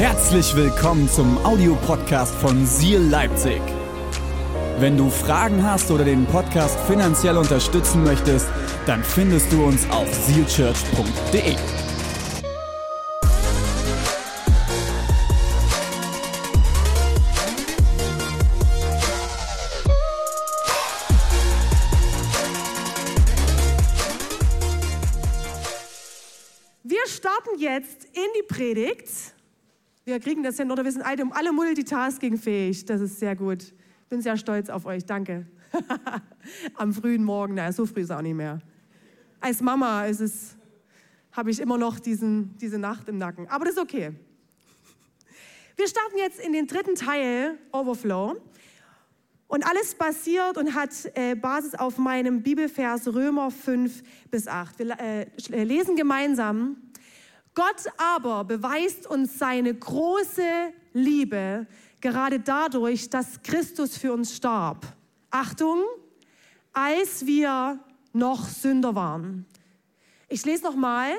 Herzlich willkommen zum Audiopodcast von Seal Leipzig. Wenn du Fragen hast oder den Podcast finanziell unterstützen möchtest, dann findest du uns auf sealchurch.de. Wir starten jetzt in die Predigt. Wir kriegen das hin, oder wir sind alle, alle Multitasking fähig. Das ist sehr gut. Bin sehr stolz auf euch. Danke. Am frühen Morgen, naja, so früh ist auch nicht mehr. Als Mama ist es, habe ich immer noch diesen, diese Nacht im Nacken. Aber das ist okay. Wir starten jetzt in den dritten Teil, Overflow. Und alles basiert und hat äh, Basis auf meinem Bibelvers Römer 5 bis 8. Wir äh, lesen gemeinsam. Gott aber beweist uns seine große Liebe gerade dadurch, dass Christus für uns starb. Achtung, als wir noch Sünder waren. Ich lese nochmal.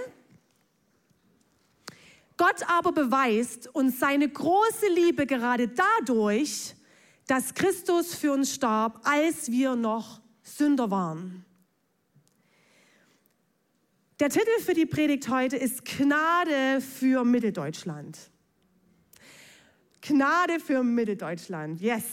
Gott aber beweist uns seine große Liebe gerade dadurch, dass Christus für uns starb, als wir noch Sünder waren. Der Titel für die Predigt heute ist Gnade für Mitteldeutschland. Gnade für Mitteldeutschland, yes.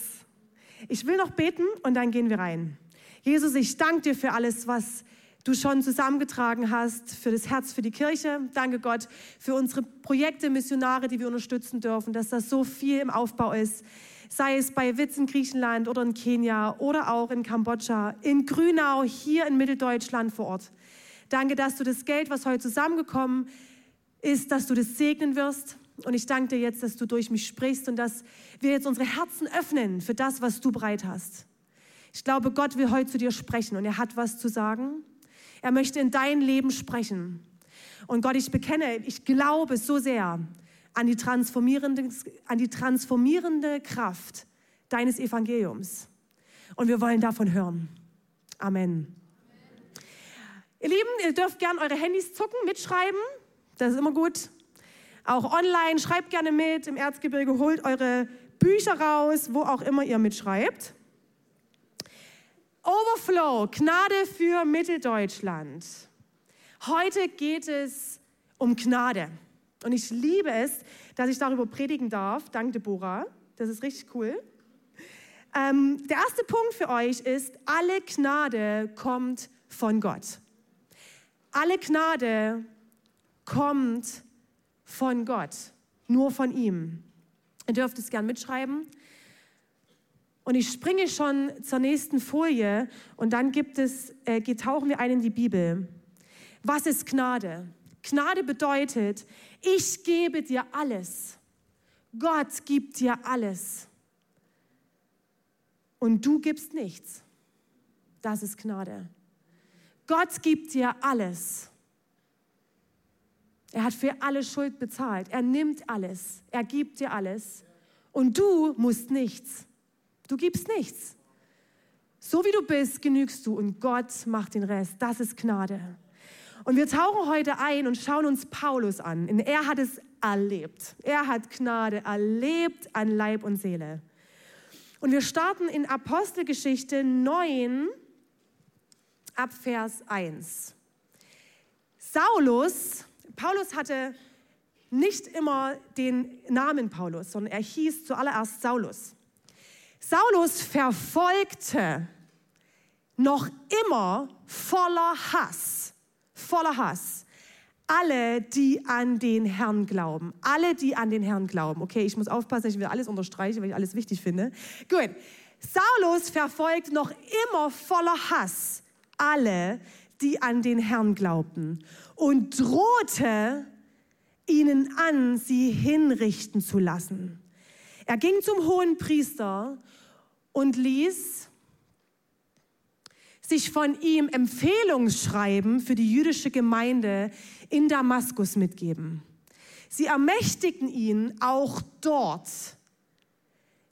Ich will noch beten und dann gehen wir rein. Jesus, ich danke dir für alles, was du schon zusammengetragen hast, für das Herz für die Kirche. Danke Gott für unsere Projekte, Missionare, die wir unterstützen dürfen, dass das so viel im Aufbau ist. Sei es bei Witz in Griechenland oder in Kenia oder auch in Kambodscha, in Grünau, hier in Mitteldeutschland vor Ort. Danke, dass du das Geld, was heute zusammengekommen ist, dass du das segnen wirst. Und ich danke dir jetzt, dass du durch mich sprichst und dass wir jetzt unsere Herzen öffnen für das, was du bereit hast. Ich glaube, Gott will heute zu dir sprechen und er hat was zu sagen. Er möchte in dein Leben sprechen. Und Gott, ich bekenne, ich glaube so sehr an die transformierende, an die transformierende Kraft deines Evangeliums. Und wir wollen davon hören. Amen. Ihr Lieben, ihr dürft gerne eure Handys zucken, mitschreiben. Das ist immer gut. Auch online, schreibt gerne mit. Im Erzgebirge holt eure Bücher raus, wo auch immer ihr mitschreibt. Overflow, Gnade für Mitteldeutschland. Heute geht es um Gnade. Und ich liebe es, dass ich darüber predigen darf. Dank Deborah. Das ist richtig cool. Ähm, der erste Punkt für euch ist, alle Gnade kommt von Gott. Alle Gnade kommt von Gott, nur von ihm. Ihr dürft es gern mitschreiben. Und ich springe schon zur nächsten Folie und dann gibt es, äh, tauchen wir ein in die Bibel. Was ist Gnade? Gnade bedeutet, ich gebe dir alles. Gott gibt dir alles. Und du gibst nichts. Das ist Gnade. Gott gibt dir alles. Er hat für alle Schuld bezahlt. Er nimmt alles. Er gibt dir alles. Und du musst nichts. Du gibst nichts. So wie du bist, genügst du und Gott macht den Rest. Das ist Gnade. Und wir tauchen heute ein und schauen uns Paulus an. Und er hat es erlebt. Er hat Gnade erlebt an Leib und Seele. Und wir starten in Apostelgeschichte 9 ab Vers 1. Saulus, Paulus hatte nicht immer den Namen Paulus, sondern er hieß zuallererst Saulus. Saulus verfolgte noch immer voller Hass, voller Hass, alle, die an den Herrn glauben. Alle, die an den Herrn glauben. Okay, ich muss aufpassen, ich will alles unterstreichen, weil ich alles wichtig finde. Gut. Saulus verfolgt noch immer voller Hass alle, die an den Herrn glaubten und drohte ihnen an, sie hinrichten zu lassen. Er ging zum hohen Priester und ließ sich von ihm Empfehlungsschreiben für die jüdische Gemeinde in Damaskus mitgeben. Sie ermächtigten ihn auch dort,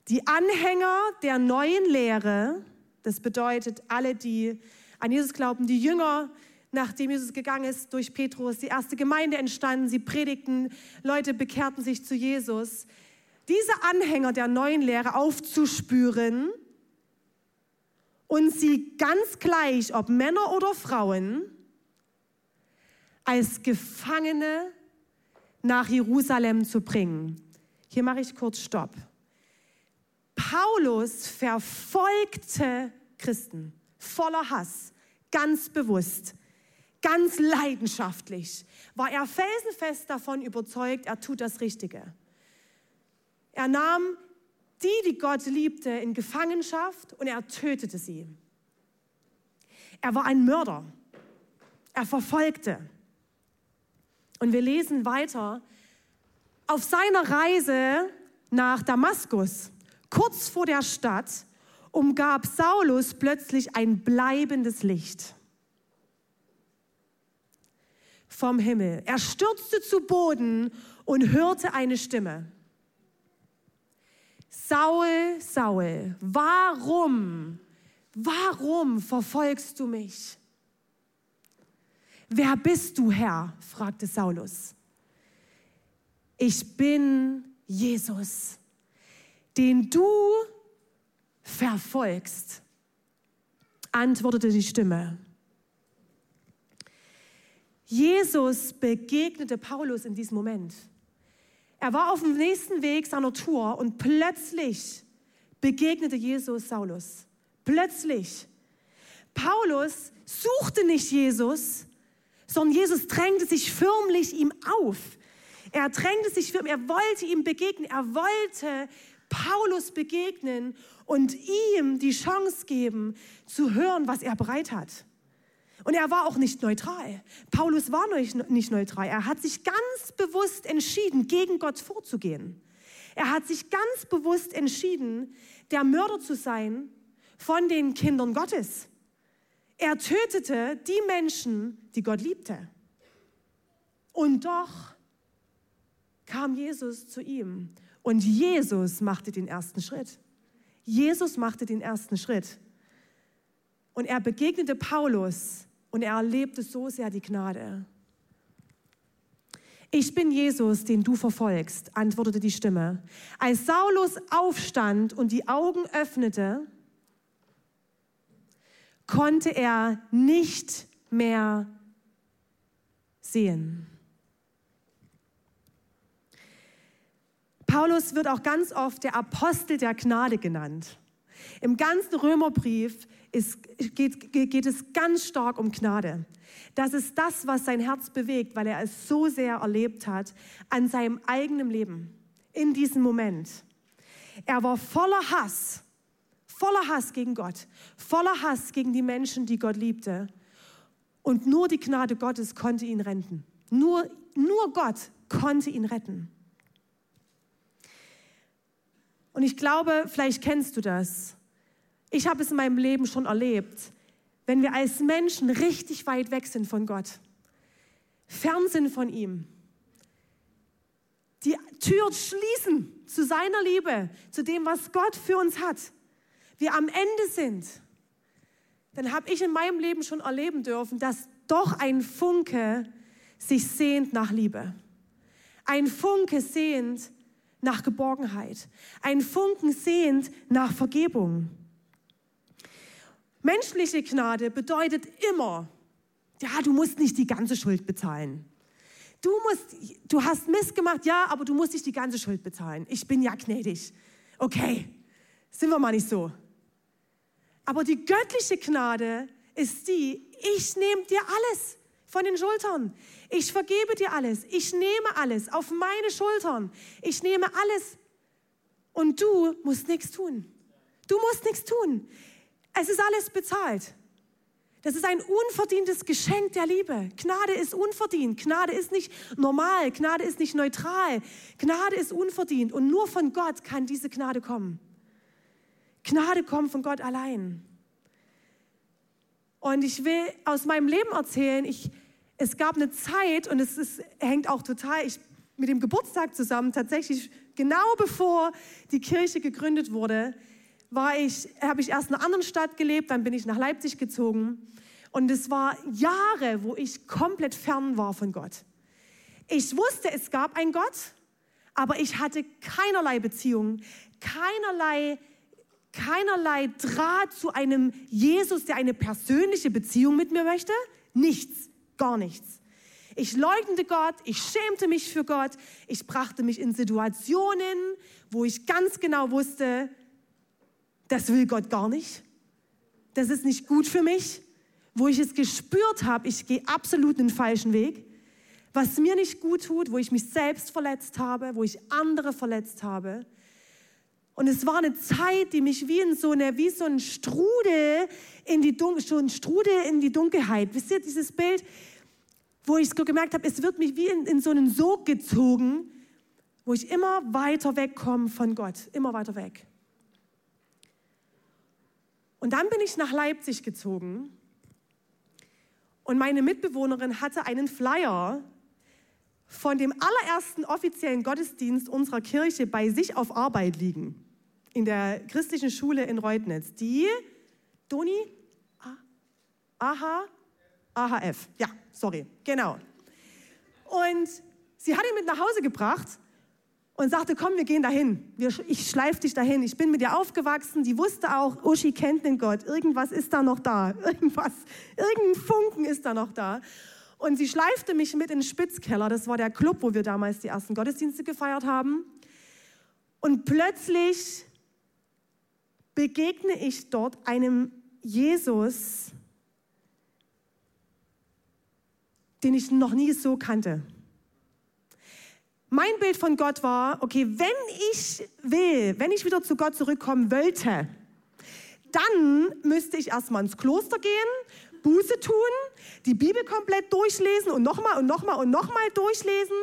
die Anhänger der neuen Lehre, das bedeutet alle, die an Jesus glauben, die Jünger nachdem Jesus gegangen ist, durch Petrus, die erste Gemeinde entstanden, sie predigten, Leute bekehrten sich zu Jesus. Diese Anhänger der neuen Lehre aufzuspüren und sie ganz gleich, ob Männer oder Frauen, als Gefangene nach Jerusalem zu bringen. Hier mache ich kurz Stopp. Paulus verfolgte Christen voller Hass, ganz bewusst, ganz leidenschaftlich, war er felsenfest davon überzeugt, er tut das Richtige. Er nahm die, die Gott liebte, in Gefangenschaft und er tötete sie. Er war ein Mörder. Er verfolgte. Und wir lesen weiter. Auf seiner Reise nach Damaskus, kurz vor der Stadt, umgab Saulus plötzlich ein bleibendes Licht vom Himmel. Er stürzte zu Boden und hörte eine Stimme. Saul, Saul, warum, warum verfolgst du mich? Wer bist du, Herr? fragte Saulus. Ich bin Jesus, den du verfolgst, antwortete die Stimme. Jesus begegnete Paulus in diesem Moment. Er war auf dem nächsten Weg seiner Tour und plötzlich begegnete Jesus Saulus. Plötzlich. Paulus suchte nicht Jesus, sondern Jesus drängte sich förmlich ihm auf. Er drängte sich er wollte ihm begegnen, er wollte Paulus begegnen und ihm die Chance geben, zu hören, was er bereit hat. Und er war auch nicht neutral. Paulus war nicht neutral. Er hat sich ganz bewusst entschieden, gegen Gott vorzugehen. Er hat sich ganz bewusst entschieden, der Mörder zu sein von den Kindern Gottes. Er tötete die Menschen, die Gott liebte. Und doch kam Jesus zu ihm. Und Jesus machte den ersten Schritt. Jesus machte den ersten Schritt. Und er begegnete Paulus und er erlebte so sehr die Gnade. Ich bin Jesus, den du verfolgst, antwortete die Stimme. Als Saulus aufstand und die Augen öffnete, konnte er nicht mehr sehen. Paulus wird auch ganz oft der Apostel der Gnade genannt. Im ganzen Römerbrief ist, geht, geht es ganz stark um Gnade. Das ist das, was sein Herz bewegt, weil er es so sehr erlebt hat an seinem eigenen Leben, in diesem Moment. Er war voller Hass, voller Hass gegen Gott, voller Hass gegen die Menschen, die Gott liebte. Und nur die Gnade Gottes konnte ihn retten. Nur, nur Gott konnte ihn retten. Und ich glaube, vielleicht kennst du das. Ich habe es in meinem Leben schon erlebt, wenn wir als Menschen richtig weit weg sind von Gott, fern sind von ihm, die Tür schließen zu seiner Liebe, zu dem, was Gott für uns hat, wir am Ende sind, dann habe ich in meinem Leben schon erleben dürfen, dass doch ein Funke sich sehnt nach Liebe. Ein Funke sehnt nach Geborgenheit. Ein Funken sehnt nach Vergebung. Menschliche Gnade bedeutet immer, ja, du musst nicht die ganze Schuld bezahlen. Du musst, du hast Mist gemacht, ja, aber du musst nicht die ganze Schuld bezahlen. Ich bin ja gnädig. Okay, sind wir mal nicht so. Aber die göttliche Gnade ist die, ich nehme dir alles von den Schultern. Ich vergebe dir alles. Ich nehme alles auf meine Schultern. Ich nehme alles. Und du musst nichts tun. Du musst nichts tun. Es ist alles bezahlt. Das ist ein unverdientes Geschenk der Liebe. Gnade ist unverdient. Gnade ist nicht normal. Gnade ist nicht neutral. Gnade ist unverdient. Und nur von Gott kann diese Gnade kommen. Gnade kommt von Gott allein. Und ich will aus meinem Leben erzählen, ich, es gab eine Zeit, und es ist, hängt auch total ich, mit dem Geburtstag zusammen, tatsächlich genau bevor die Kirche gegründet wurde, ich, habe ich erst in einer anderen Stadt gelebt, dann bin ich nach Leipzig gezogen. Und es war Jahre, wo ich komplett fern war von Gott. Ich wusste, es gab einen Gott, aber ich hatte keinerlei Beziehung, keinerlei, keinerlei Draht zu einem Jesus, der eine persönliche Beziehung mit mir möchte. Nichts, gar nichts. Ich leugnete Gott, ich schämte mich für Gott, ich brachte mich in Situationen, wo ich ganz genau wusste, das will Gott gar nicht. Das ist nicht gut für mich. Wo ich es gespürt habe, ich gehe absolut den falschen Weg. Was mir nicht gut tut, wo ich mich selbst verletzt habe, wo ich andere verletzt habe. Und es war eine Zeit, die mich wie in so eine, wie so ein Strudel in die, Dun so ein Strudel in die Dunkelheit. Wisst ihr dieses Bild? wo ich so gemerkt habe, es wird mich wie in, in so einen Sog gezogen, wo ich immer weiter wegkomme von Gott, immer weiter weg. Und dann bin ich nach Leipzig gezogen und meine Mitbewohnerin hatte einen Flyer von dem allerersten offiziellen Gottesdienst unserer Kirche bei sich auf Arbeit liegen, in der christlichen Schule in Reutnitz. Die, Doni, Aha, AHF, ja, sorry, genau. Und sie hat ihn mit nach Hause gebracht und sagte, komm, wir gehen dahin. Ich schleife dich dahin. Ich bin mit dir aufgewachsen. Die wusste auch, Uschi kennt den Gott. Irgendwas ist da noch da. Irgendwas, irgendein Funken ist da noch da. Und sie schleifte mich mit in den Spitzkeller. Das war der Club, wo wir damals die ersten Gottesdienste gefeiert haben. Und plötzlich begegne ich dort einem Jesus, den ich noch nie so kannte. Mein Bild von Gott war, okay, wenn ich will, wenn ich wieder zu Gott zurückkommen wollte, dann müsste ich erstmal ins Kloster gehen, Buße tun, die Bibel komplett durchlesen und nochmal und nochmal und nochmal durchlesen.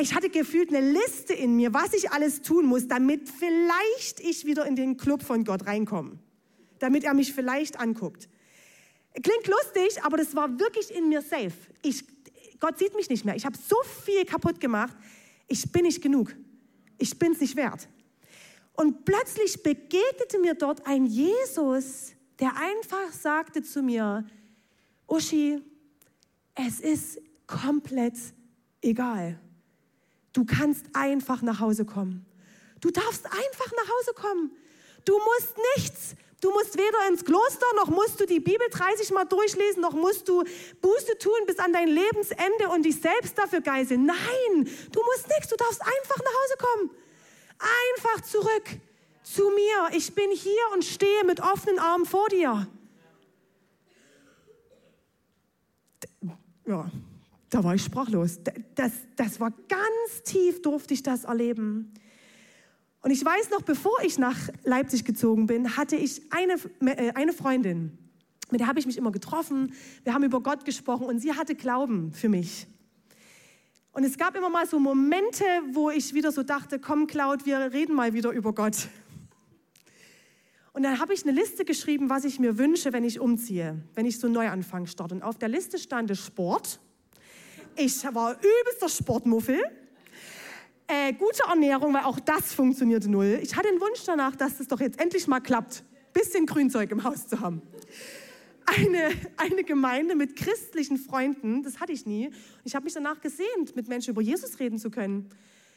Ich hatte gefühlt eine Liste in mir, was ich alles tun muss, damit vielleicht ich wieder in den Club von Gott reinkomme, damit er mich vielleicht anguckt. Klingt lustig, aber das war wirklich in mir safe. Ich, Gott sieht mich nicht mehr. Ich habe so viel kaputt gemacht. Ich bin nicht genug. Ich bin es nicht wert. Und plötzlich begegnete mir dort ein Jesus, der einfach sagte zu mir, Uschi, es ist komplett egal. Du kannst einfach nach Hause kommen. Du darfst einfach nach Hause kommen. Du musst nichts. Du musst weder ins Kloster, noch musst du die Bibel 30 Mal durchlesen, noch musst du Buße tun bis an dein Lebensende und dich selbst dafür geißeln. Nein, du musst nichts, du darfst einfach nach Hause kommen. Einfach zurück zu mir. Ich bin hier und stehe mit offenen Armen vor dir. Ja, da war ich sprachlos. Das, das war ganz tief, durfte ich das erleben. Und ich weiß noch, bevor ich nach Leipzig gezogen bin, hatte ich eine, äh, eine Freundin, mit der habe ich mich immer getroffen. Wir haben über Gott gesprochen und sie hatte Glauben für mich. Und es gab immer mal so Momente, wo ich wieder so dachte, komm Claud, wir reden mal wieder über Gott. Und dann habe ich eine Liste geschrieben, was ich mir wünsche, wenn ich umziehe, wenn ich so einen Neuanfang starte. Und auf der Liste stand Sport. Ich war übelster Sportmuffel. Äh, gute Ernährung, weil auch das funktionierte null. Ich hatte den Wunsch danach, dass es doch jetzt endlich mal klappt, bisschen Grünzeug im Haus zu haben. Eine, eine Gemeinde mit christlichen Freunden, das hatte ich nie. Ich habe mich danach gesehnt, mit Menschen über Jesus reden zu können,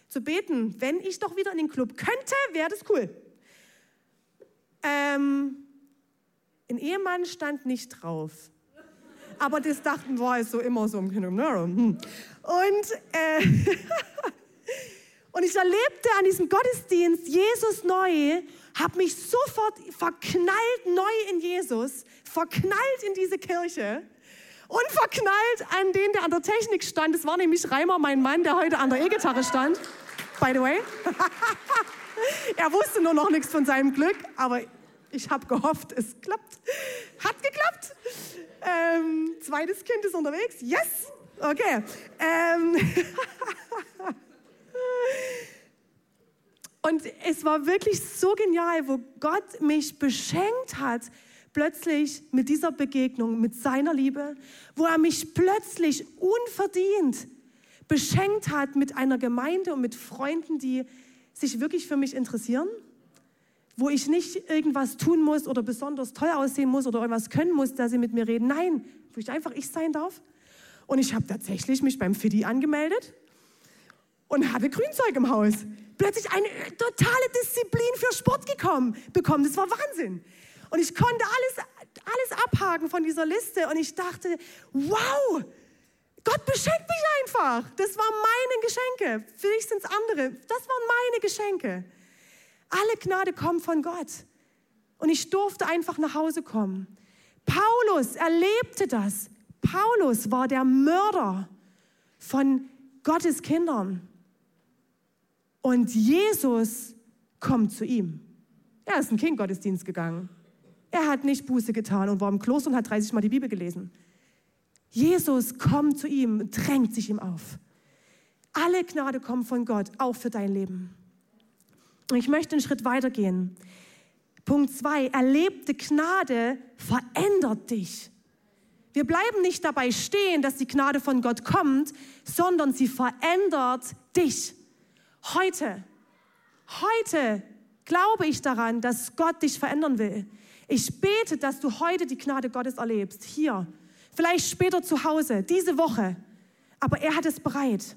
zu beten. Wenn ich doch wieder in den Club könnte, wäre das cool. Ähm, ein Ehemann stand nicht drauf. Aber das dachten wir, ist so immer so im Kino. Und äh, Und ich erlebte an diesem Gottesdienst Jesus neu, habe mich sofort verknallt neu in Jesus, verknallt in diese Kirche und verknallt an den, der an der Technik stand. Das war nämlich Reimer, mein Mann, der heute an der E-Gitarre stand. By the way. er wusste nur noch nichts von seinem Glück, aber ich habe gehofft, es klappt. Hat geklappt. Ähm, zweites Kind ist unterwegs. Yes. Okay. Ähm Und es war wirklich so genial, wo Gott mich beschenkt hat, plötzlich mit dieser Begegnung, mit seiner Liebe, wo er mich plötzlich unverdient beschenkt hat mit einer Gemeinde und mit Freunden, die sich wirklich für mich interessieren, wo ich nicht irgendwas tun muss oder besonders toll aussehen muss oder irgendwas können muss, dass sie mit mir reden. Nein, wo ich einfach ich sein darf. Und ich habe tatsächlich mich beim Fiddy angemeldet und hatte Grünzeug im Haus. Plötzlich eine totale Disziplin für Sport gekommen, bekommen. Das war Wahnsinn. Und ich konnte alles, alles abhaken von dieser Liste und ich dachte, wow, Gott beschenkt mich einfach. Das waren meine Geschenke. Für dich sind es andere. Das waren meine Geschenke. Alle Gnade kommt von Gott. Und ich durfte einfach nach Hause kommen. Paulus erlebte das. Paulus war der Mörder von Gottes Kindern. Und Jesus kommt zu ihm. Er ist in Kindgottesdienst gegangen. Er hat nicht Buße getan und war im Kloster und hat 30 Mal die Bibel gelesen. Jesus kommt zu ihm, drängt sich ihm auf. Alle Gnade kommt von Gott, auch für dein Leben. Und ich möchte einen Schritt weitergehen. Punkt zwei, erlebte Gnade verändert dich. Wir bleiben nicht dabei stehen, dass die Gnade von Gott kommt, sondern sie verändert dich. Heute, heute glaube ich daran, dass Gott dich verändern will. Ich bete, dass du heute die Gnade Gottes erlebst, hier vielleicht später zu Hause, diese Woche. Aber er hat es bereit.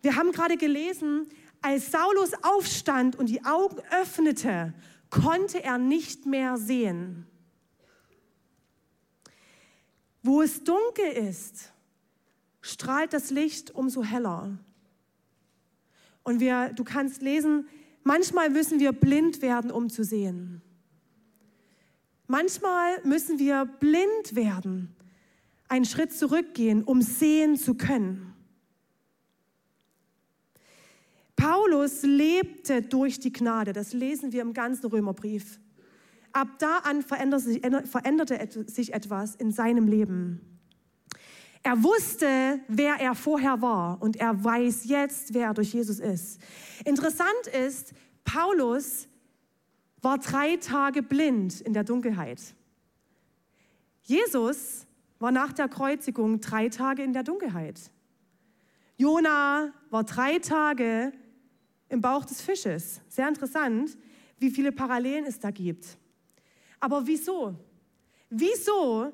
Wir haben gerade gelesen, als Saulus aufstand und die Augen öffnete, konnte er nicht mehr sehen. Wo es dunkel ist, strahlt das Licht umso heller. Und wir, du kannst lesen, manchmal müssen wir blind werden, um zu sehen. Manchmal müssen wir blind werden, einen Schritt zurückgehen, um sehen zu können. Paulus lebte durch die Gnade, das lesen wir im ganzen Römerbrief. Ab da an veränderte sich etwas in seinem Leben. Er wusste, wer er vorher war und er weiß jetzt, wer er durch Jesus ist. Interessant ist, Paulus war drei Tage blind in der Dunkelheit. Jesus war nach der Kreuzigung drei Tage in der Dunkelheit. Jona war drei Tage im Bauch des Fisches. Sehr interessant, wie viele Parallelen es da gibt. Aber wieso? Wieso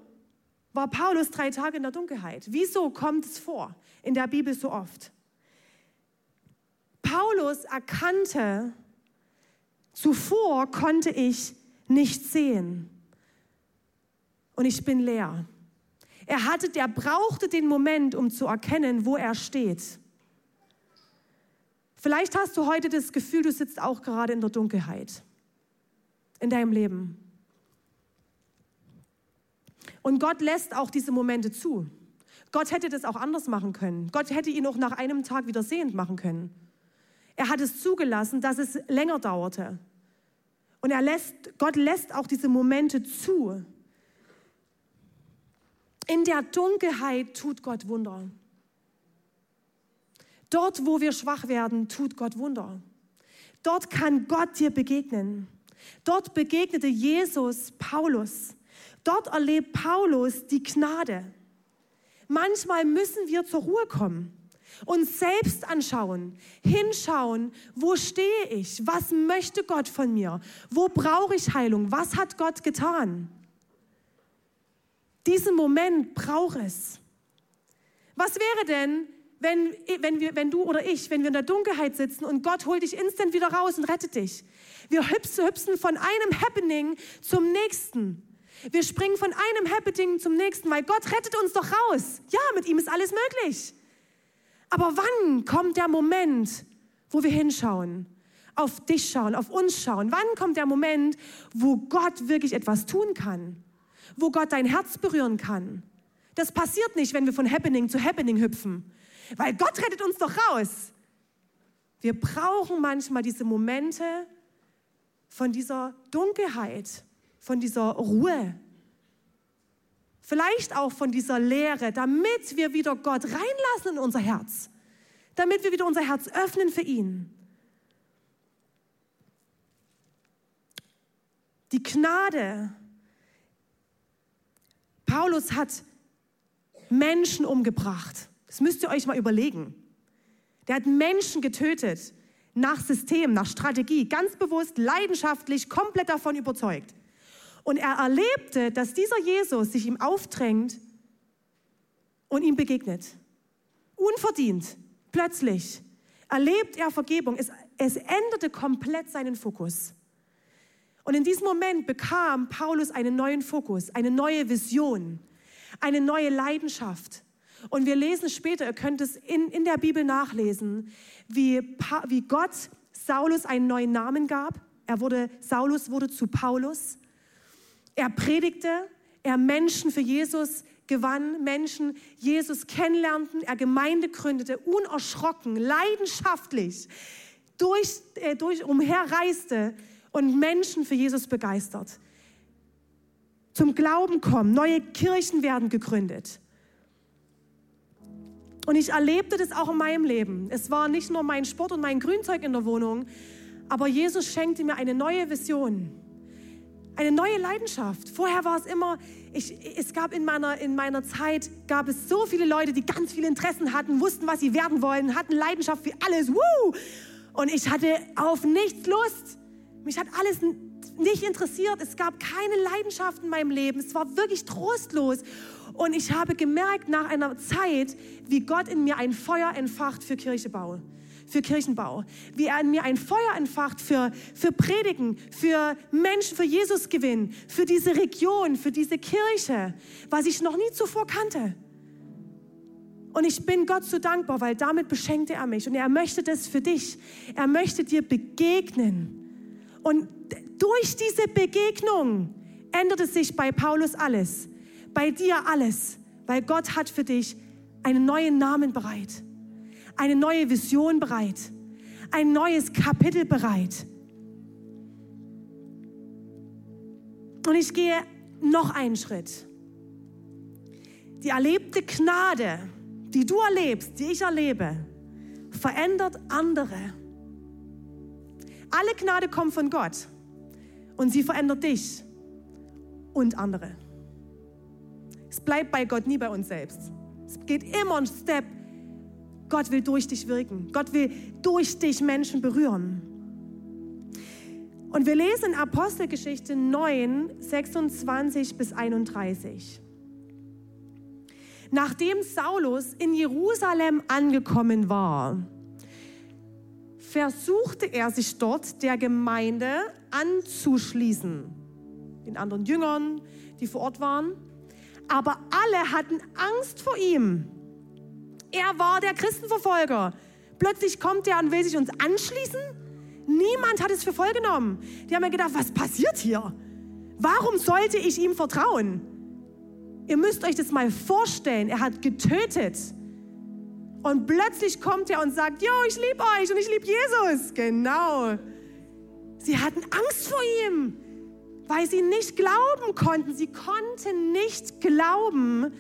war Paulus drei Tage in der Dunkelheit? Wieso kommt es vor in der Bibel so oft? Paulus erkannte, Zuvor konnte ich nicht sehen und ich bin leer. Er hatte, der brauchte den Moment, um zu erkennen, wo er steht. Vielleicht hast du heute das Gefühl, du sitzt auch gerade in der Dunkelheit in deinem Leben. Und Gott lässt auch diese Momente zu. Gott hätte das auch anders machen können. Gott hätte ihn auch nach einem Tag wieder sehend machen können. Er hat es zugelassen, dass es länger dauerte. Und er lässt, Gott lässt auch diese Momente zu. In der Dunkelheit tut Gott Wunder. Dort, wo wir schwach werden, tut Gott Wunder. Dort kann Gott dir begegnen. Dort begegnete Jesus Paulus. Dort erlebt Paulus die Gnade. Manchmal müssen wir zur Ruhe kommen uns selbst anschauen, hinschauen, wo stehe ich, was möchte Gott von mir, wo brauche ich Heilung, was hat Gott getan. Diesen Moment braucht es. Was wäre denn, wenn, wenn, wir, wenn du oder ich, wenn wir in der Dunkelheit sitzen und Gott holt dich instant wieder raus und rettet dich? Wir hüpsen, hüpsen von einem Happening zum nächsten. Wir springen von einem Happening zum nächsten, weil Gott rettet uns doch raus. Ja, mit ihm ist alles möglich. Aber wann kommt der Moment, wo wir hinschauen, auf dich schauen, auf uns schauen? Wann kommt der Moment, wo Gott wirklich etwas tun kann? Wo Gott dein Herz berühren kann? Das passiert nicht, wenn wir von Happening zu Happening hüpfen, weil Gott rettet uns doch raus. Wir brauchen manchmal diese Momente von dieser Dunkelheit, von dieser Ruhe, Vielleicht auch von dieser Lehre, damit wir wieder Gott reinlassen in unser Herz. Damit wir wieder unser Herz öffnen für ihn. Die Gnade. Paulus hat Menschen umgebracht. Das müsst ihr euch mal überlegen. Der hat Menschen getötet. nach System, nach Strategie, ganz bewusst, leidenschaftlich, komplett davon überzeugt. Und er erlebte, dass dieser Jesus sich ihm aufdrängt und ihm begegnet. Unverdient, plötzlich erlebt er Vergebung. Es, es änderte komplett seinen Fokus. Und in diesem Moment bekam Paulus einen neuen Fokus, eine neue Vision, eine neue Leidenschaft. Und wir lesen später, ihr könnt es in, in der Bibel nachlesen, wie, wie Gott Saulus einen neuen Namen gab. Er wurde, Saulus wurde zu Paulus. Er predigte, er Menschen für Jesus gewann, Menschen Jesus kennenlernten, er Gemeinde gründete, unerschrocken, leidenschaftlich durch, äh, durch umherreiste und Menschen für Jesus begeistert. Zum Glauben kommen, neue Kirchen werden gegründet. Und ich erlebte das auch in meinem Leben. Es war nicht nur mein Sport und mein Grünzeug in der Wohnung, aber Jesus schenkte mir eine neue Vision, eine neue Leidenschaft. Vorher war es immer, ich, es gab in meiner, in meiner Zeit, gab es so viele Leute, die ganz viele Interessen hatten, wussten, was sie werden wollen, hatten Leidenschaft für alles. Woo! Und ich hatte auf nichts Lust. Mich hat alles nicht interessiert. Es gab keine Leidenschaft in meinem Leben. Es war wirklich trostlos. Und ich habe gemerkt nach einer Zeit, wie Gott in mir ein Feuer entfacht für Kirchebau, für Kirchenbau. Wie er in mir ein Feuer entfacht für, für Predigen, für Menschen, für Jesus gewinnen, für diese Region, für diese Kirche, was ich noch nie zuvor kannte. Und ich bin Gott so dankbar, weil damit beschenkte er mich. Und er möchte das für dich. Er möchte dir begegnen. Und durch diese Begegnung änderte sich bei Paulus alles bei dir alles, weil Gott hat für dich einen neuen Namen bereit, eine neue Vision bereit, ein neues Kapitel bereit. Und ich gehe noch einen Schritt. Die erlebte Gnade, die du erlebst, die ich erlebe, verändert andere. Alle Gnade kommt von Gott und sie verändert dich und andere. Bleibt bei Gott, nie bei uns selbst. Es geht immer ein Step. Gott will durch dich wirken. Gott will durch dich Menschen berühren. Und wir lesen in Apostelgeschichte 9, 26 bis 31. Nachdem Saulus in Jerusalem angekommen war, versuchte er sich dort der Gemeinde anzuschließen, den anderen Jüngern, die vor Ort waren aber alle hatten Angst vor ihm. Er war der Christenverfolger. Plötzlich kommt er und will sich uns anschließen. Niemand hat es für voll genommen. Die haben mir gedacht, was passiert hier? Warum sollte ich ihm vertrauen? Ihr müsst euch das mal vorstellen. Er hat getötet. Und plötzlich kommt er und sagt, Jo, ich liebe euch und ich liebe Jesus. Genau. Sie hatten Angst vor ihm weil sie nicht glauben konnten. Sie konnten nicht glauben,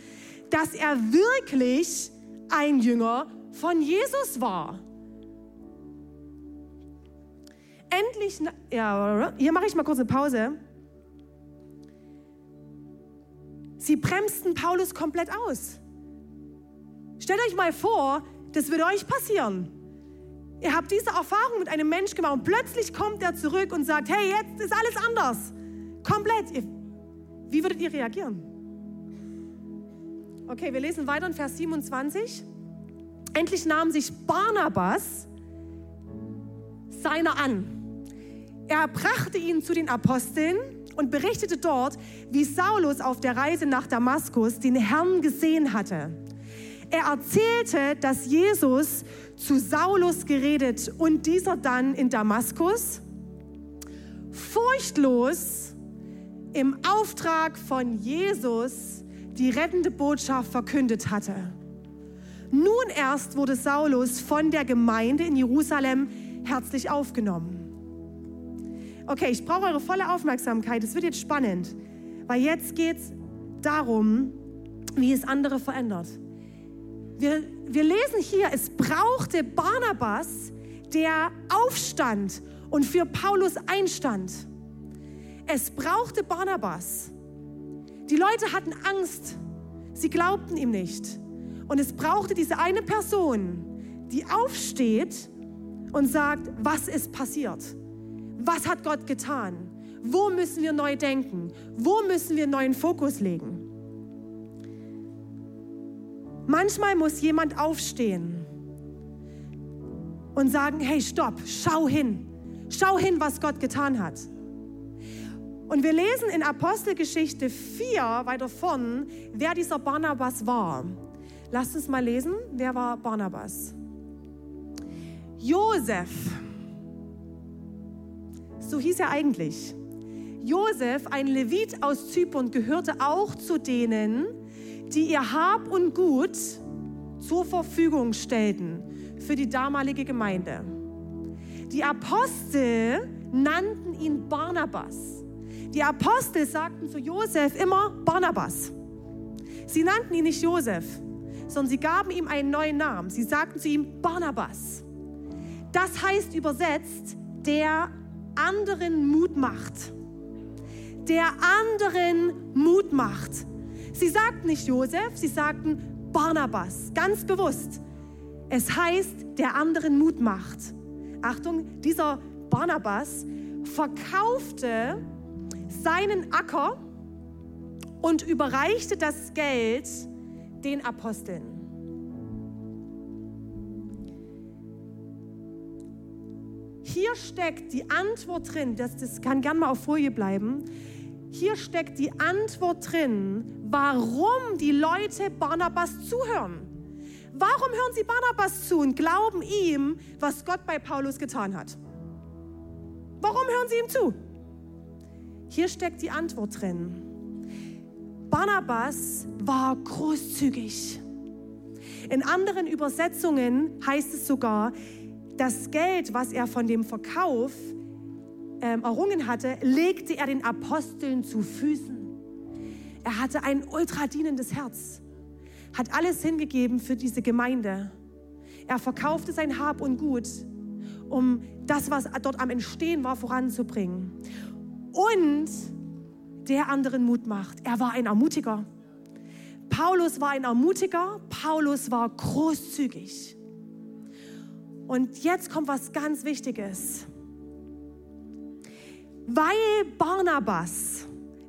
dass er wirklich ein Jünger von Jesus war. Endlich, ja, hier mache ich mal kurz eine Pause. Sie bremsten Paulus komplett aus. Stellt euch mal vor, das würde euch passieren. Ihr habt diese Erfahrung mit einem Mensch gemacht und plötzlich kommt er zurück und sagt, hey, jetzt ist alles anders. Komplett. Wie würdet ihr reagieren? Okay, wir lesen weiter in Vers 27. Endlich nahm sich Barnabas seiner an. Er brachte ihn zu den Aposteln und berichtete dort, wie Saulus auf der Reise nach Damaskus den Herrn gesehen hatte. Er erzählte, dass Jesus zu Saulus geredet und dieser dann in Damaskus furchtlos im Auftrag von Jesus die rettende Botschaft verkündet hatte. Nun erst wurde Saulus von der Gemeinde in Jerusalem herzlich aufgenommen. Okay, ich brauche eure volle Aufmerksamkeit. Es wird jetzt spannend, weil jetzt geht es darum, wie es andere verändert. Wir, wir lesen hier, es brauchte Barnabas, der aufstand und für Paulus einstand. Es brauchte Barnabas. Die Leute hatten Angst. Sie glaubten ihm nicht. Und es brauchte diese eine Person, die aufsteht und sagt, was ist passiert? Was hat Gott getan? Wo müssen wir neu denken? Wo müssen wir neuen Fokus legen? Manchmal muss jemand aufstehen und sagen, hey, stopp, schau hin. Schau hin, was Gott getan hat. Und wir lesen in Apostelgeschichte 4 weiter vorn, wer dieser Barnabas war. Lasst uns mal lesen, wer war Barnabas? Josef, so hieß er eigentlich. Josef, ein Levit aus Zypern, gehörte auch zu denen, die ihr Hab und Gut zur Verfügung stellten für die damalige Gemeinde. Die Apostel nannten ihn Barnabas. Die Apostel sagten zu Josef immer Barnabas. Sie nannten ihn nicht Josef, sondern sie gaben ihm einen neuen Namen. Sie sagten zu ihm Barnabas. Das heißt übersetzt, der anderen Mut macht. Der anderen Mut macht. Sie sagten nicht Josef, sie sagten Barnabas, ganz bewusst. Es heißt, der anderen Mut macht. Achtung, dieser Barnabas verkaufte seinen Acker und überreichte das Geld den Aposteln. Hier steckt die Antwort drin, das, das kann gern mal auf Folie bleiben. Hier steckt die Antwort drin, warum die Leute Barnabas zuhören. Warum hören sie Barnabas zu und glauben ihm, was Gott bei Paulus getan hat? Warum hören sie ihm zu? Hier steckt die Antwort drin. Barnabas war großzügig. In anderen Übersetzungen heißt es sogar, das Geld, was er von dem Verkauf ähm, errungen hatte, legte er den Aposteln zu Füßen. Er hatte ein ultradienendes Herz, hat alles hingegeben für diese Gemeinde. Er verkaufte sein Hab und Gut, um das, was dort am Entstehen war, voranzubringen. Und der anderen Mut macht. Er war ein Ermutiger. Paulus war ein Ermutiger, Paulus war großzügig. Und jetzt kommt was ganz Wichtiges. Weil Barnabas,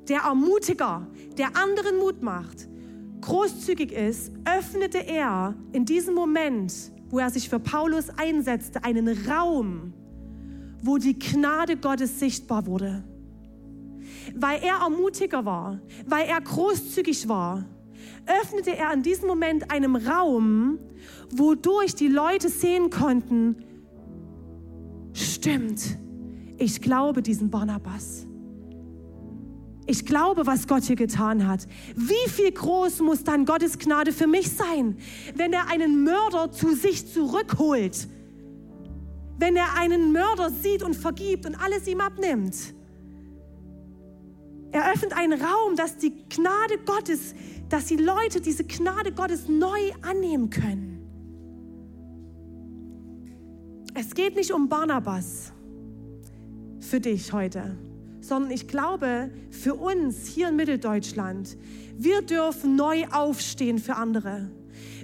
der Ermutiger, der anderen Mut macht, großzügig ist, öffnete er in diesem Moment, wo er sich für Paulus einsetzte, einen Raum, wo die Gnade Gottes sichtbar wurde. Weil er Ermutiger war, weil er großzügig war, öffnete er in diesem Moment einen Raum, wodurch die Leute sehen konnten, stimmt, ich glaube diesen Barnabas. Ich glaube, was Gott hier getan hat. Wie viel groß muss dann Gottes Gnade für mich sein, wenn er einen Mörder zu sich zurückholt? Wenn er einen Mörder sieht und vergibt und alles ihm abnimmt? Er öffnet einen Raum, dass die Gnade Gottes, dass die Leute diese Gnade Gottes neu annehmen können. Es geht nicht um Barnabas für dich heute, sondern ich glaube für uns hier in Mitteldeutschland, wir dürfen neu aufstehen für andere.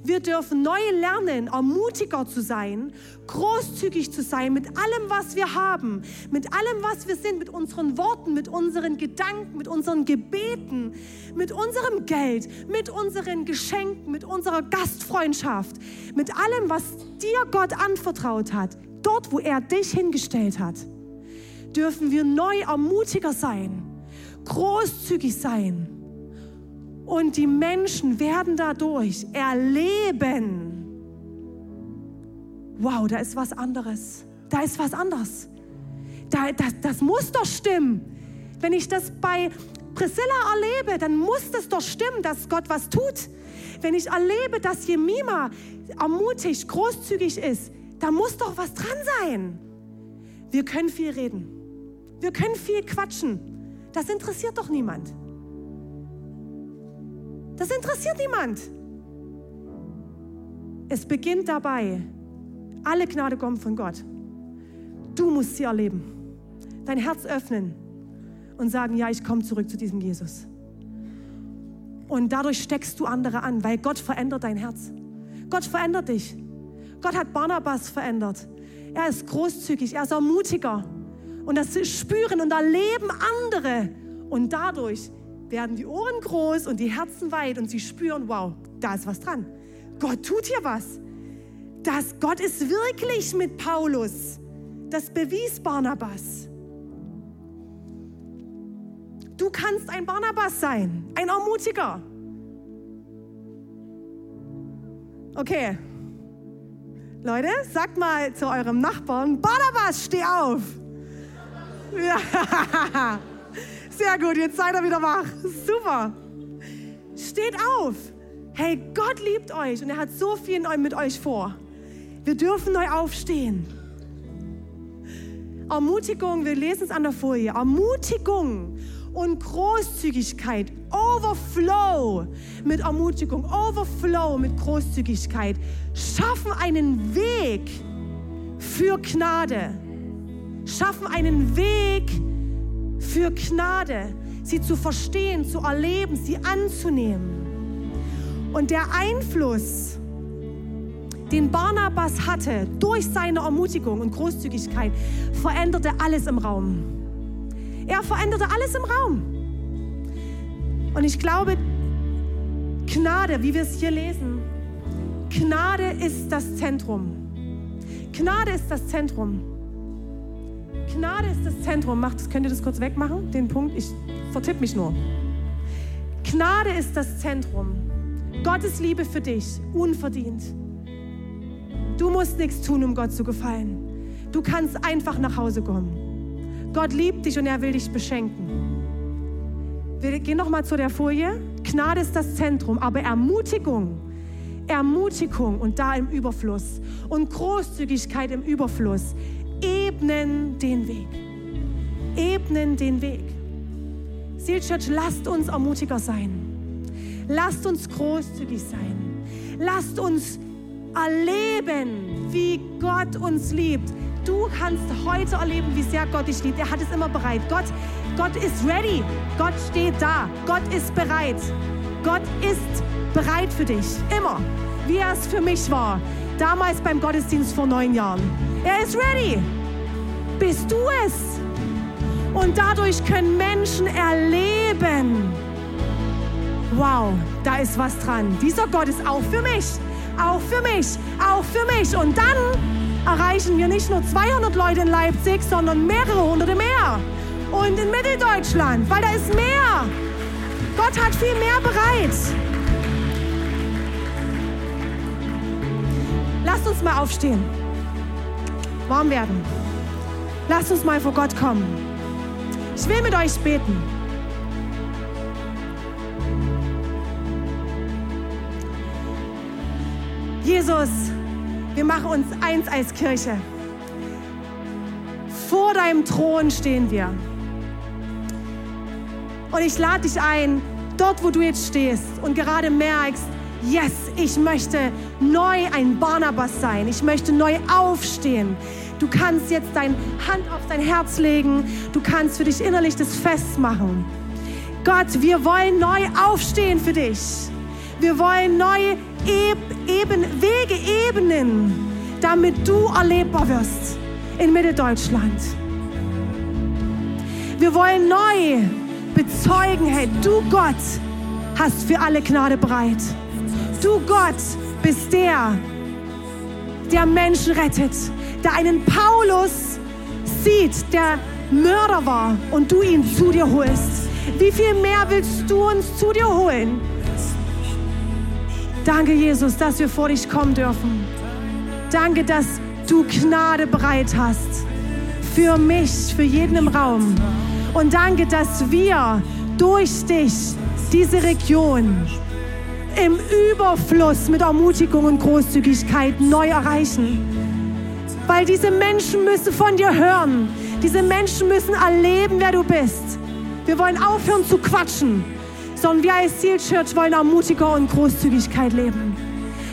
Wir dürfen neu lernen, ermutiger zu sein, großzügig zu sein mit allem, was wir haben, mit allem, was wir sind, mit unseren Worten, mit unseren Gedanken, mit unseren Gebeten, mit unserem Geld, mit unseren Geschenken, mit unserer Gastfreundschaft, mit allem, was dir Gott anvertraut hat, dort, wo er dich hingestellt hat dürfen wir neu ermutiger sein, großzügig sein. Und die Menschen werden dadurch erleben, wow, da ist was anderes. Da ist was anderes. Da, das, das muss doch stimmen. Wenn ich das bei Priscilla erlebe, dann muss das doch stimmen, dass Gott was tut. Wenn ich erlebe, dass Jemima ermutigt, großzügig ist, da muss doch was dran sein. Wir können viel reden. Wir können viel quatschen. Das interessiert doch niemand. Das interessiert niemand. Es beginnt dabei. Alle Gnade kommt von Gott. Du musst sie erleben. Dein Herz öffnen und sagen, ja, ich komme zurück zu diesem Jesus. Und dadurch steckst du andere an, weil Gott verändert dein Herz. Gott verändert dich. Gott hat Barnabas verändert. Er ist großzügig, er ist Ermutiger. Und das spüren und erleben andere. Und dadurch werden die Ohren groß und die Herzen weit und sie spüren, wow, da ist was dran. Gott tut hier was. Das Gott ist wirklich mit Paulus. Das bewies Barnabas. Du kannst ein Barnabas sein, ein Ermutiger. Okay. Leute, sagt mal zu eurem Nachbarn, Barnabas, steh auf. Ja. Sehr gut, jetzt seid ihr wieder wach. Super. Steht auf. Hey, Gott liebt euch und er hat so viel mit euch vor. Wir dürfen neu aufstehen. Ermutigung, wir lesen es an der Folie. Ermutigung und Großzügigkeit, Overflow mit Ermutigung, Overflow mit Großzügigkeit schaffen einen Weg für Gnade. Schaffen einen Weg für Gnade, sie zu verstehen, zu erleben, sie anzunehmen. Und der Einfluss, den Barnabas hatte durch seine Ermutigung und Großzügigkeit, veränderte alles im Raum. Er veränderte alles im Raum. Und ich glaube, Gnade, wie wir es hier lesen, Gnade ist das Zentrum. Gnade ist das Zentrum. Gnade ist das Zentrum. Macht, könnt ihr das kurz wegmachen? Den Punkt, ich vertippe mich nur. Gnade ist das Zentrum. Gottes Liebe für dich, unverdient. Du musst nichts tun, um Gott zu gefallen. Du kannst einfach nach Hause kommen. Gott liebt dich und er will dich beschenken. Wir gehen nochmal zu der Folie. Gnade ist das Zentrum, aber Ermutigung, Ermutigung und da im Überfluss und Großzügigkeit im Überfluss ebnen den Weg. Ebnen den Weg. Seal Church, lasst uns Ermutiger sein. Lasst uns großzügig sein. Lasst uns erleben, wie Gott uns liebt. Du kannst heute erleben, wie sehr Gott dich liebt. Er hat es immer bereit. Gott, Gott ist ready. Gott steht da. Gott ist bereit. Gott ist bereit für dich. Immer. Wie er es für mich war. Damals beim Gottesdienst vor neun Jahren. Er ist ready. Bist du es? Und dadurch können Menschen erleben. Wow, da ist was dran. Dieser Gott ist auch für mich. Auch für mich. Auch für mich. Und dann erreichen wir nicht nur 200 Leute in Leipzig, sondern mehrere hunderte mehr. Und in Mitteldeutschland, weil da ist mehr. Gott hat viel mehr bereit. Lasst uns mal aufstehen. Warm werden. Lasst uns mal vor Gott kommen. Ich will mit euch beten. Jesus, wir machen uns eins als Kirche. Vor deinem Thron stehen wir. Und ich lade dich ein, dort wo du jetzt stehst und gerade merkst, yes, ich möchte neu ein Barnabas sein. Ich möchte neu aufstehen. Du kannst jetzt deine Hand auf dein Herz legen. Du kannst für dich innerlich das festmachen. Gott, wir wollen neu aufstehen für dich. Wir wollen neue eben, Wege ebnen, damit du erlebbar wirst in Mitteldeutschland. Wir wollen neu bezeugen, hey, du Gott hast für alle Gnade bereit. Du Gott bist der, der Menschen rettet, der einen Paulus sieht, der Mörder war und du ihn zu dir holst. Wie viel mehr willst du uns zu dir holen? Danke, Jesus, dass wir vor dich kommen dürfen. Danke, dass du Gnade bereit hast für mich, für jeden im Raum. Und danke, dass wir durch dich diese Region im Überfluss mit Ermutigung und Großzügigkeit neu erreichen. Weil diese Menschen müssen von dir hören. Diese Menschen müssen erleben, wer du bist. Wir wollen aufhören zu quatschen, sondern wir als Seal Church wollen Ermutiger und Großzügigkeit leben.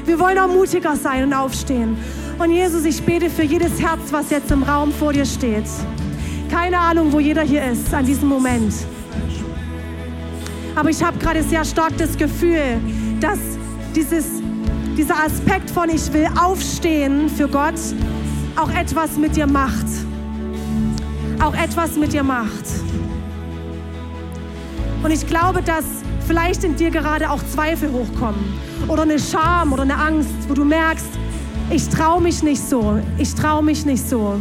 Wir wollen ermutiger sein und aufstehen. Und Jesus, ich bete für jedes Herz, was jetzt im Raum vor dir steht. Keine Ahnung, wo jeder hier ist an diesem Moment. Aber ich habe gerade sehr stark das Gefühl, dass dieses dieser Aspekt von ich will aufstehen für Gott auch etwas mit dir macht. Auch etwas mit dir macht. Und ich glaube, dass vielleicht in dir gerade auch Zweifel hochkommen oder eine Scham oder eine Angst, wo du merkst, ich traue mich nicht so, ich traue mich nicht so,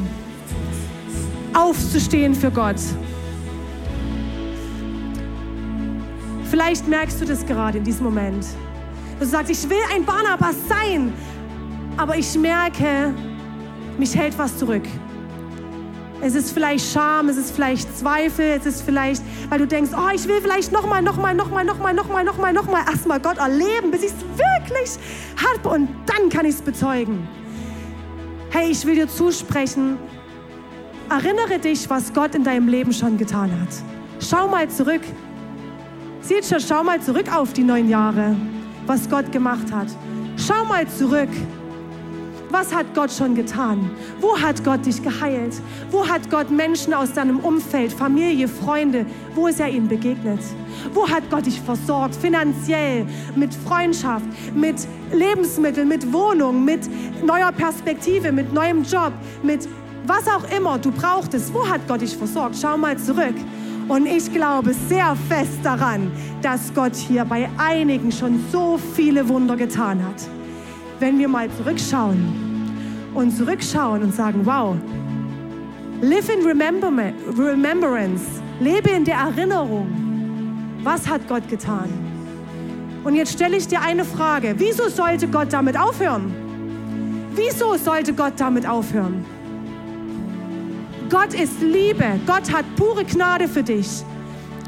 aufzustehen für Gott. Vielleicht merkst du das gerade in diesem Moment. Du sagst, ich will ein Barnabas sein, aber ich merke, mich hält was zurück. Es ist vielleicht Scham, es ist vielleicht Zweifel, es ist vielleicht, weil du denkst, oh, ich will vielleicht nochmal, nochmal, nochmal, nochmal, nochmal, nochmal, nochmal erstmal Gott erleben, bis ich es wirklich habe und dann kann ich es bezeugen. Hey, ich will dir zusprechen, erinnere dich, was Gott in deinem Leben schon getan hat. Schau mal zurück. Seht schon, schau mal zurück auf die neun Jahre, was Gott gemacht hat. Schau mal zurück. Was hat Gott schon getan? Wo hat Gott dich geheilt? Wo hat Gott Menschen aus deinem Umfeld, Familie, Freunde, wo ist er ihnen begegnet? Wo hat Gott dich versorgt? Finanziell, mit Freundschaft, mit Lebensmitteln, mit Wohnung, mit neuer Perspektive, mit neuem Job, mit was auch immer du brauchtest. Wo hat Gott dich versorgt? Schau mal zurück. Und ich glaube sehr fest daran, dass Gott hier bei einigen schon so viele Wunder getan hat. Wenn wir mal zurückschauen und zurückschauen und sagen, wow, live in remembrance, lebe in der Erinnerung, was hat Gott getan? Und jetzt stelle ich dir eine Frage, wieso sollte Gott damit aufhören? Wieso sollte Gott damit aufhören? Gott ist Liebe. Gott hat pure Gnade für dich.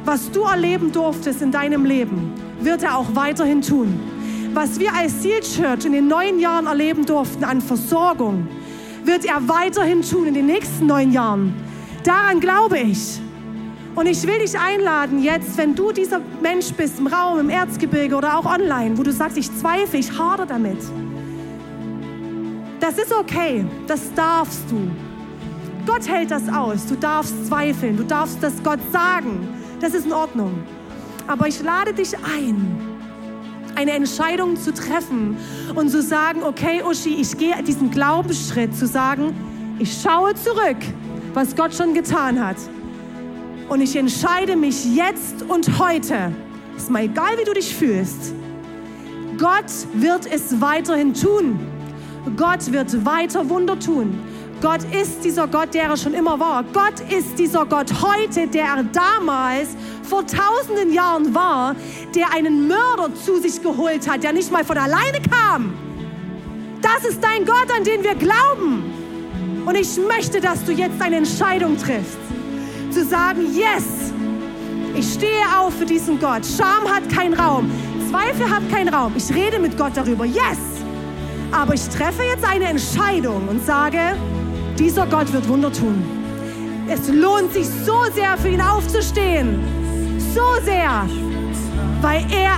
Was du erleben durftest in deinem Leben, wird er auch weiterhin tun. Was wir als Seal Church in den neun Jahren erleben durften an Versorgung, wird er weiterhin tun in den nächsten neun Jahren. Daran glaube ich. Und ich will dich einladen, jetzt, wenn du dieser Mensch bist, im Raum, im Erzgebirge oder auch online, wo du sagst, ich zweifle, ich hadere damit. Das ist okay, das darfst du. Gott hält das aus. Du darfst zweifeln, du darfst das Gott sagen. Das ist in Ordnung. Aber ich lade dich ein, eine Entscheidung zu treffen und zu sagen, okay, Uschi, ich gehe diesen Glaubensschritt, zu sagen, ich schaue zurück, was Gott schon getan hat. Und ich entscheide mich jetzt und heute, ist mal egal, wie du dich fühlst, Gott wird es weiterhin tun. Gott wird weiter Wunder tun. Gott ist dieser Gott, der er schon immer war. Gott ist dieser Gott heute, der er damals vor tausenden Jahren war, der einen Mörder zu sich geholt hat, der nicht mal von alleine kam. Das ist dein Gott, an den wir glauben. Und ich möchte, dass du jetzt eine Entscheidung triffst, zu sagen, yes, ich stehe auf für diesen Gott. Scham hat keinen Raum, Zweifel hat keinen Raum. Ich rede mit Gott darüber, yes. Aber ich treffe jetzt eine Entscheidung und sage, dieser Gott wird Wunder tun. Es lohnt sich so sehr für ihn aufzustehen. So sehr. Weil er,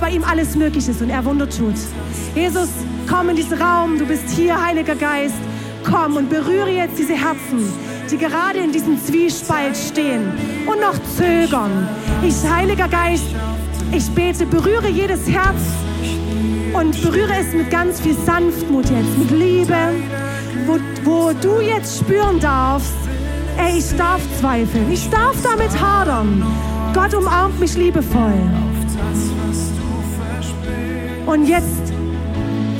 bei ihm alles möglich ist und er Wunder tut. Jesus, komm in diesen Raum. Du bist hier, Heiliger Geist. Komm und berühre jetzt diese Herzen, die gerade in diesem Zwiespalt stehen und noch zögern. Ich, Heiliger Geist, ich bete, berühre jedes Herz und berühre es mit ganz viel Sanftmut jetzt, mit Liebe, wo, du jetzt spüren darfst, ey, ich darf zweifeln, ich darf damit hadern. Gott umarmt mich liebevoll. Und jetzt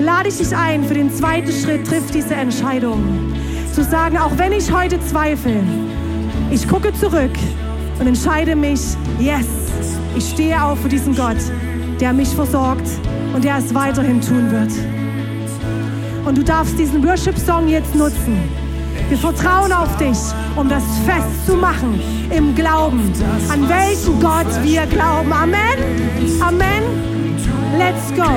lade ich dich ein, für den zweiten Schritt trifft diese Entscheidung. Zu sagen, auch wenn ich heute zweifle, ich gucke zurück und entscheide mich, yes, ich stehe auf für diesen Gott, der mich versorgt und der es weiterhin tun wird. Und du darfst diesen Worship-Song jetzt nutzen. Wir vertrauen auf dich, um das festzumachen im Glauben, an welchen Gott wir glauben. Amen. Amen. Let's go.